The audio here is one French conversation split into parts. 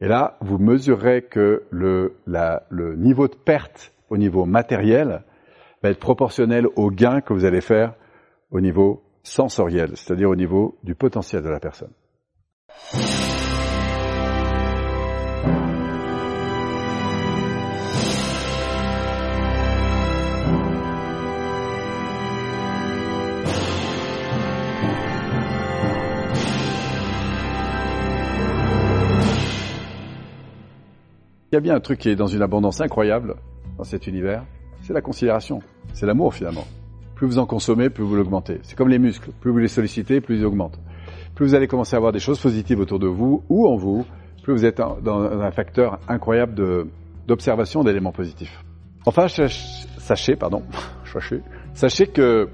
Et là, vous mesurerez que le, le niveau de perte au niveau matériel va être proportionnel au gain que vous allez faire au niveau sensoriel, c'est-à-dire au niveau du potentiel de la personne. Il y a bien un truc qui est dans une abondance incroyable dans cet univers, c'est la considération, c'est l'amour finalement. Plus vous en consommez, plus vous l'augmentez. C'est comme les muscles, plus vous les sollicitez, plus ils augmentent. Plus vous allez commencer à avoir des choses positives autour de vous ou en vous, plus vous êtes dans un facteur incroyable d'observation d'éléments positifs. Enfin, sachez, pardon, sachez, sachez que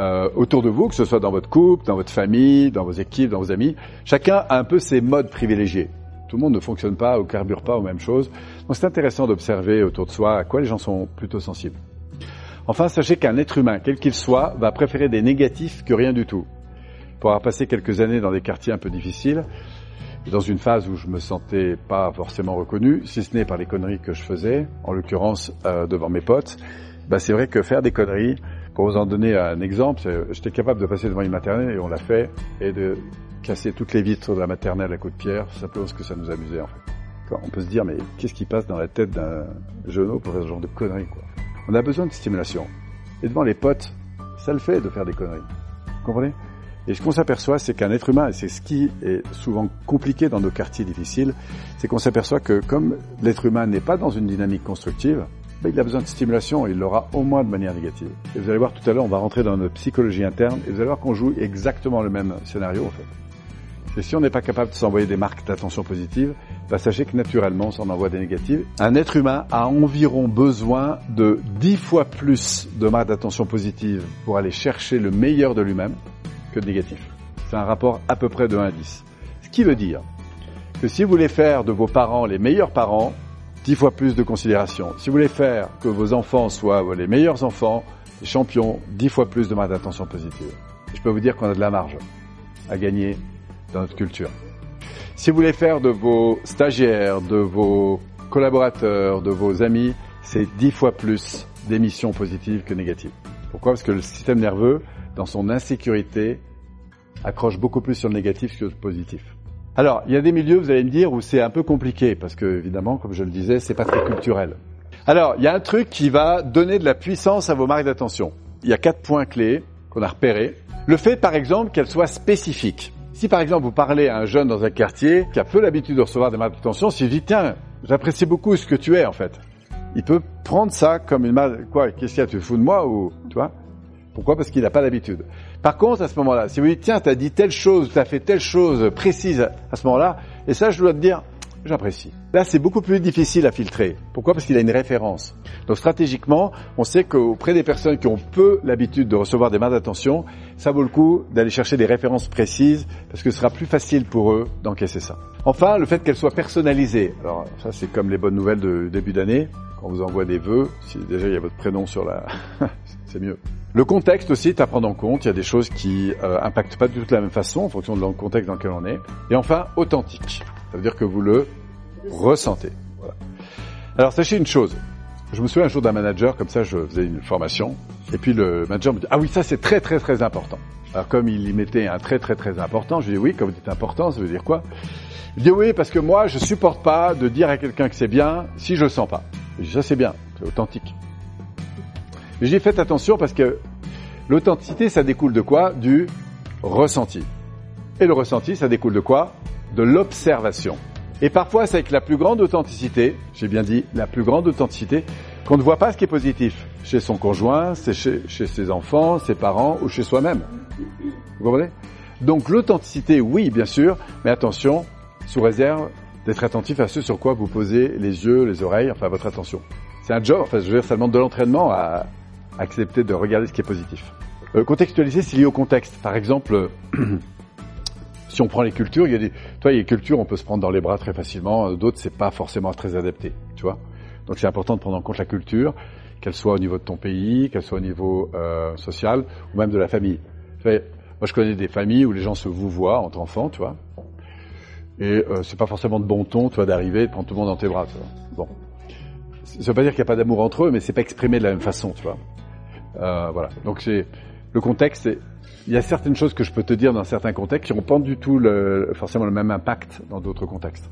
euh, autour de vous, que ce soit dans votre couple, dans votre famille, dans vos équipes, dans vos amis, chacun a un peu ses modes privilégiés. Tout le monde ne fonctionne pas ou carbure pas aux mêmes choses. Donc c'est intéressant d'observer autour de soi à quoi les gens sont plutôt sensibles. Enfin, sachez qu'un être humain, quel qu'il soit, va préférer des négatifs que rien du tout. Pour avoir passé quelques années dans des quartiers un peu difficiles, dans une phase où je me sentais pas forcément reconnu, si ce n'est par les conneries que je faisais, en l'occurrence euh, devant mes potes, bah c'est vrai que faire des conneries, pour vous en donner un exemple, j'étais capable de passer devant une maternelle et on l'a fait, et de casser toutes les vitres de la maternelle à coups de pierre, simplement parce que ça nous amusait en fait. On peut se dire, mais qu'est-ce qui passe dans la tête d'un genou pour faire ce genre de conneries quoi? On a besoin de stimulation. Et devant les potes, ça le fait de faire des conneries. Vous comprenez? Et ce qu'on s'aperçoit, c'est qu'un être humain, et c'est ce qui est souvent compliqué dans nos quartiers difficiles, c'est qu'on s'aperçoit que comme l'être humain n'est pas dans une dynamique constructive, ben, il a besoin de stimulation et il l'aura au moins de manière négative. Et vous allez voir tout à l'heure, on va rentrer dans notre psychologie interne et vous allez voir qu'on joue exactement le même scénario en fait. Et si on n'est pas capable de s'envoyer des marques d'attention positive, bah sachez que naturellement, on s'en envoie des négatives. Un être humain a environ besoin de 10 fois plus de marques d'attention positive pour aller chercher le meilleur de lui-même que de négatif. C'est un rapport à peu près de 1 à 10. Ce qui veut dire que si vous voulez faire de vos parents les meilleurs parents, 10 fois plus de considération. Si vous voulez faire que vos enfants soient les meilleurs enfants, les champions, 10 fois plus de marques d'attention positive. Je peux vous dire qu'on a de la marge à gagner dans notre culture. Si vous voulez faire de vos stagiaires, de vos collaborateurs, de vos amis, c'est dix fois plus d'émissions positives que négatives. Pourquoi? Parce que le système nerveux, dans son insécurité, accroche beaucoup plus sur le négatif que le positif. Alors, il y a des milieux, vous allez me dire, où c'est un peu compliqué, parce que évidemment, comme je le disais, c'est pas très culturel. Alors, il y a un truc qui va donner de la puissance à vos marques d'attention. Il y a quatre points clés qu'on a repérés. Le fait, par exemple, qu'elles soient spécifiques. Si par exemple vous parlez à un jeune dans un quartier qui a peu l'habitude de recevoir des marques d'attention, s'il dit tiens, j'apprécie beaucoup ce que tu es en fait, il peut prendre ça comme une marque, quoi, qu'est-ce qu'il y a, tu fous de moi ou, tu vois? Pourquoi? Parce qu'il n'a pas l'habitude. Par contre, à ce moment-là, si vous dites tiens, tu as dit telle chose, tu as fait telle chose précise à ce moment-là, et ça je dois te dire, j'apprécie. Là, c'est beaucoup plus difficile à filtrer. Pourquoi? Parce qu'il a une référence. Donc stratégiquement, on sait qu'auprès des personnes qui ont peu l'habitude de recevoir des mains d'attention, ça vaut le coup d'aller chercher des références précises parce que ce sera plus facile pour eux d'encaisser ça. Enfin, le fait qu'elles soient personnalisées. Alors ça, c'est comme les bonnes nouvelles de début d'année. Quand on vous envoie des vœux, si déjà il y a votre prénom sur la... c'est mieux. Le contexte aussi est à prendre en compte. Il y a des choses qui euh, impactent pas du tout de la même façon en fonction du contexte dans lequel on est. Et enfin, authentique. Ça veut dire que vous le ressentez. Alors sachez une chose. Je me souviens un jour d'un manager, comme ça je faisais une formation, et puis le manager me dit, ah oui, ça c'est très très très important. Alors comme il y mettait un très très très important, je lui dis oui, quand vous dites important, ça veut dire quoi? Il dit oui, parce que moi je supporte pas de dire à quelqu'un que c'est bien si je le sens pas. Je dis ça c'est bien, c'est authentique. Mais je dis faites attention parce que l'authenticité ça découle de quoi? Du ressenti. Et le ressenti ça découle de quoi? De l'observation. Et parfois, c'est avec la plus grande authenticité, j'ai bien dit la plus grande authenticité, qu'on ne voit pas ce qui est positif chez son conjoint, chez, chez ses enfants, ses parents ou chez soi-même. Vous comprenez? Donc l'authenticité, oui, bien sûr, mais attention, sous réserve d'être attentif à ce sur quoi vous posez les yeux, les oreilles, enfin votre attention. C'est un job, enfin je veux dire, ça demande de l'entraînement à accepter de regarder ce qui est positif. Euh, contextualiser, c'est lié au contexte. Par exemple, si on prend les cultures, il y a des, toi, il y a des cultures, on peut se prendre dans les bras très facilement. D'autres, c'est pas forcément très adapté, tu vois. Donc, c'est important de prendre en compte la culture, qu'elle soit au niveau de ton pays, qu'elle soit au niveau euh, social, ou même de la famille. moi, je connais des familles où les gens se vous voient entre enfants, tu vois. Et euh, c'est pas forcément de bon ton, toi, d'arriver et de prendre tout le monde dans tes bras, tu vois. Bon. Ça veut pas dire qu'il n'y a pas d'amour entre eux, mais c'est pas exprimé de la même façon, tu vois. Euh, voilà. Donc c'est le contexte. c'est- Il y a certaines choses que je peux te dire dans certains contextes qui n'ont pas du tout forcément le même impact dans d'autres contextes.